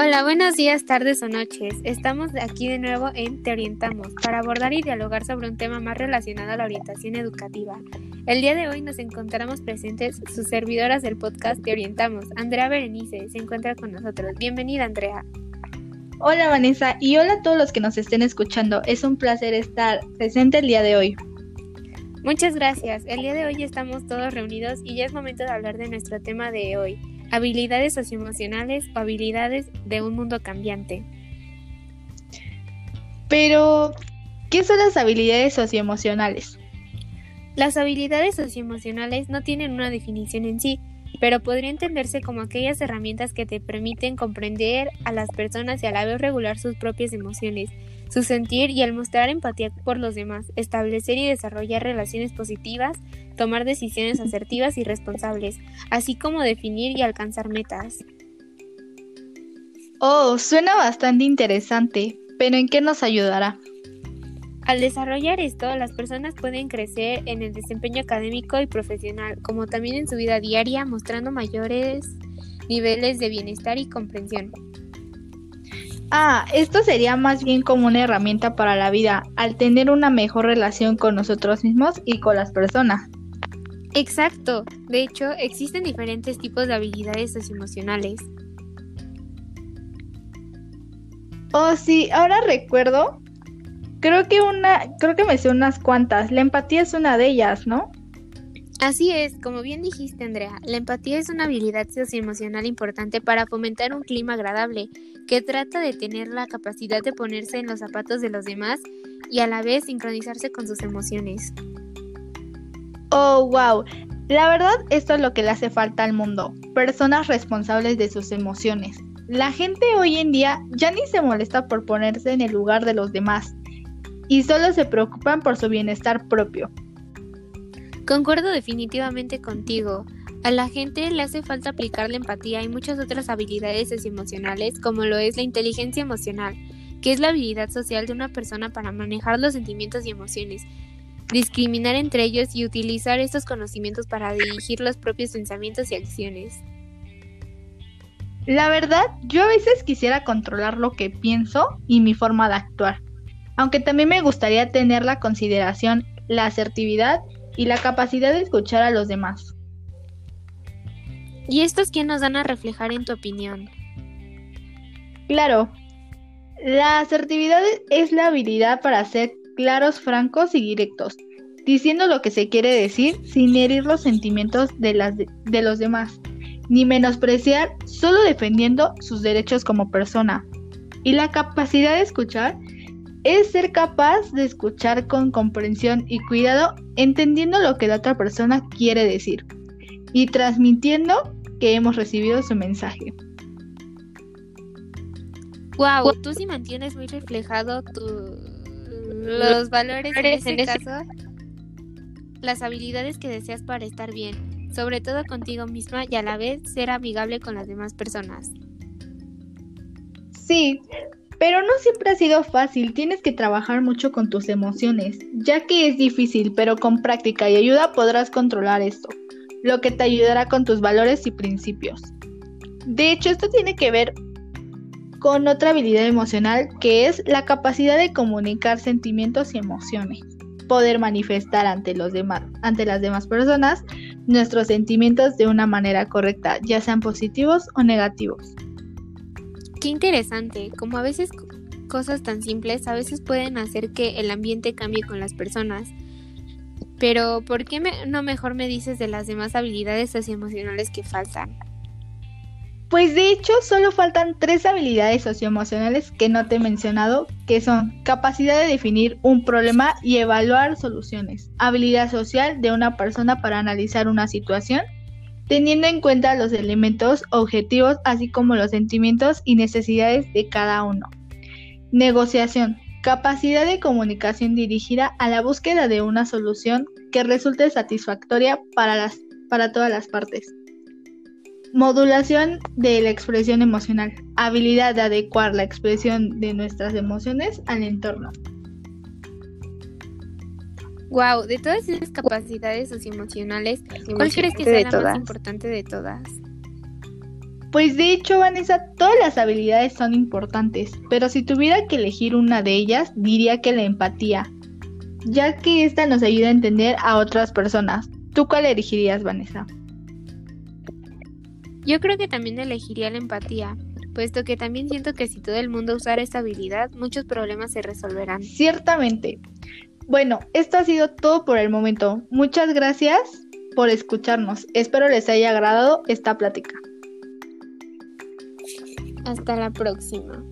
Hola, buenos días, tardes o noches. Estamos aquí de nuevo en Te Orientamos para abordar y dialogar sobre un tema más relacionado a la orientación educativa. El día de hoy nos encontramos presentes sus servidoras del podcast Te Orientamos. Andrea Berenice se encuentra con nosotros. Bienvenida, Andrea. Hola, Vanessa, y hola a todos los que nos estén escuchando. Es un placer estar presente el día de hoy. Muchas gracias. El día de hoy estamos todos reunidos y ya es momento de hablar de nuestro tema de hoy habilidades socioemocionales o habilidades de un mundo cambiante. Pero, ¿qué son las habilidades socioemocionales? Las habilidades socioemocionales no tienen una definición en sí, pero podría entenderse como aquellas herramientas que te permiten comprender a las personas y a la vez regular sus propias emociones, su sentir y al mostrar empatía por los demás, establecer y desarrollar relaciones positivas, tomar decisiones asertivas y responsables, así como definir y alcanzar metas. Oh, suena bastante interesante, pero ¿en qué nos ayudará? Al desarrollar esto, las personas pueden crecer en el desempeño académico y profesional, como también en su vida diaria, mostrando mayores niveles de bienestar y comprensión. Ah, esto sería más bien como una herramienta para la vida, al tener una mejor relación con nosotros mismos y con las personas. Exacto. De hecho, existen diferentes tipos de habilidades socioemocionales. Oh, sí, ahora recuerdo. Creo que una, creo que me sé unas cuantas. La empatía es una de ellas, ¿no? Así es, como bien dijiste Andrea, la empatía es una habilidad socioemocional importante para fomentar un clima agradable, que trata de tener la capacidad de ponerse en los zapatos de los demás y a la vez sincronizarse con sus emociones. Oh, wow. La verdad, esto es lo que le hace falta al mundo, personas responsables de sus emociones. La gente hoy en día ya ni se molesta por ponerse en el lugar de los demás y solo se preocupan por su bienestar propio. Concuerdo definitivamente contigo. A la gente le hace falta aplicar la empatía y muchas otras habilidades emocionales, como lo es la inteligencia emocional, que es la habilidad social de una persona para manejar los sentimientos y emociones, discriminar entre ellos y utilizar estos conocimientos para dirigir los propios pensamientos y acciones. La verdad, yo a veces quisiera controlar lo que pienso y mi forma de actuar, aunque también me gustaría tener la consideración, la asertividad y la capacidad de escuchar a los demás. ¿Y estos quién nos dan a reflejar en tu opinión? Claro, la asertividad es la habilidad para ser claros, francos y directos, diciendo lo que se quiere decir sin herir los sentimientos de, las de los demás, ni menospreciar, solo defendiendo sus derechos como persona. Y la capacidad de escuchar es ser capaz de escuchar con comprensión y cuidado, entendiendo lo que la otra persona quiere decir y transmitiendo que hemos recibido su mensaje. Wow, tú sí mantienes muy reflejado los valores en este caso, las habilidades que deseas para estar bien, sobre todo contigo misma y a la vez ser amigable con las demás personas. Sí, pero no siempre ha sido fácil, tienes que trabajar mucho con tus emociones, ya que es difícil, pero con práctica y ayuda podrás controlar esto, lo que te ayudará con tus valores y principios. De hecho, esto tiene que ver con otra habilidad emocional que es la capacidad de comunicar sentimientos y emociones, poder manifestar ante los demás, ante las demás personas nuestros sentimientos de una manera correcta, ya sean positivos o negativos. Qué interesante, como a veces cosas tan simples a veces pueden hacer que el ambiente cambie con las personas. Pero, ¿por qué no mejor me dices de las demás habilidades socioemocionales que faltan? Pues de hecho solo faltan tres habilidades socioemocionales que no te he mencionado, que son capacidad de definir un problema y evaluar soluciones, habilidad social de una persona para analizar una situación teniendo en cuenta los elementos objetivos así como los sentimientos y necesidades de cada uno. Negociación. Capacidad de comunicación dirigida a la búsqueda de una solución que resulte satisfactoria para, las, para todas las partes. Modulación de la expresión emocional. Habilidad de adecuar la expresión de nuestras emociones al entorno. Wow, de todas esas capacidades socioemocionales, ¿cuál crees que sea la más importante de todas? Pues de hecho, Vanessa, todas las habilidades son importantes, pero si tuviera que elegir una de ellas, diría que la empatía, ya que esta nos ayuda a entender a otras personas. ¿Tú cuál elegirías, Vanessa? Yo creo que también elegiría la empatía, puesto que también siento que si todo el mundo usara esta habilidad, muchos problemas se resolverán. Ciertamente. Bueno, esto ha sido todo por el momento. Muchas gracias por escucharnos. Espero les haya agradado esta plática. Hasta la próxima.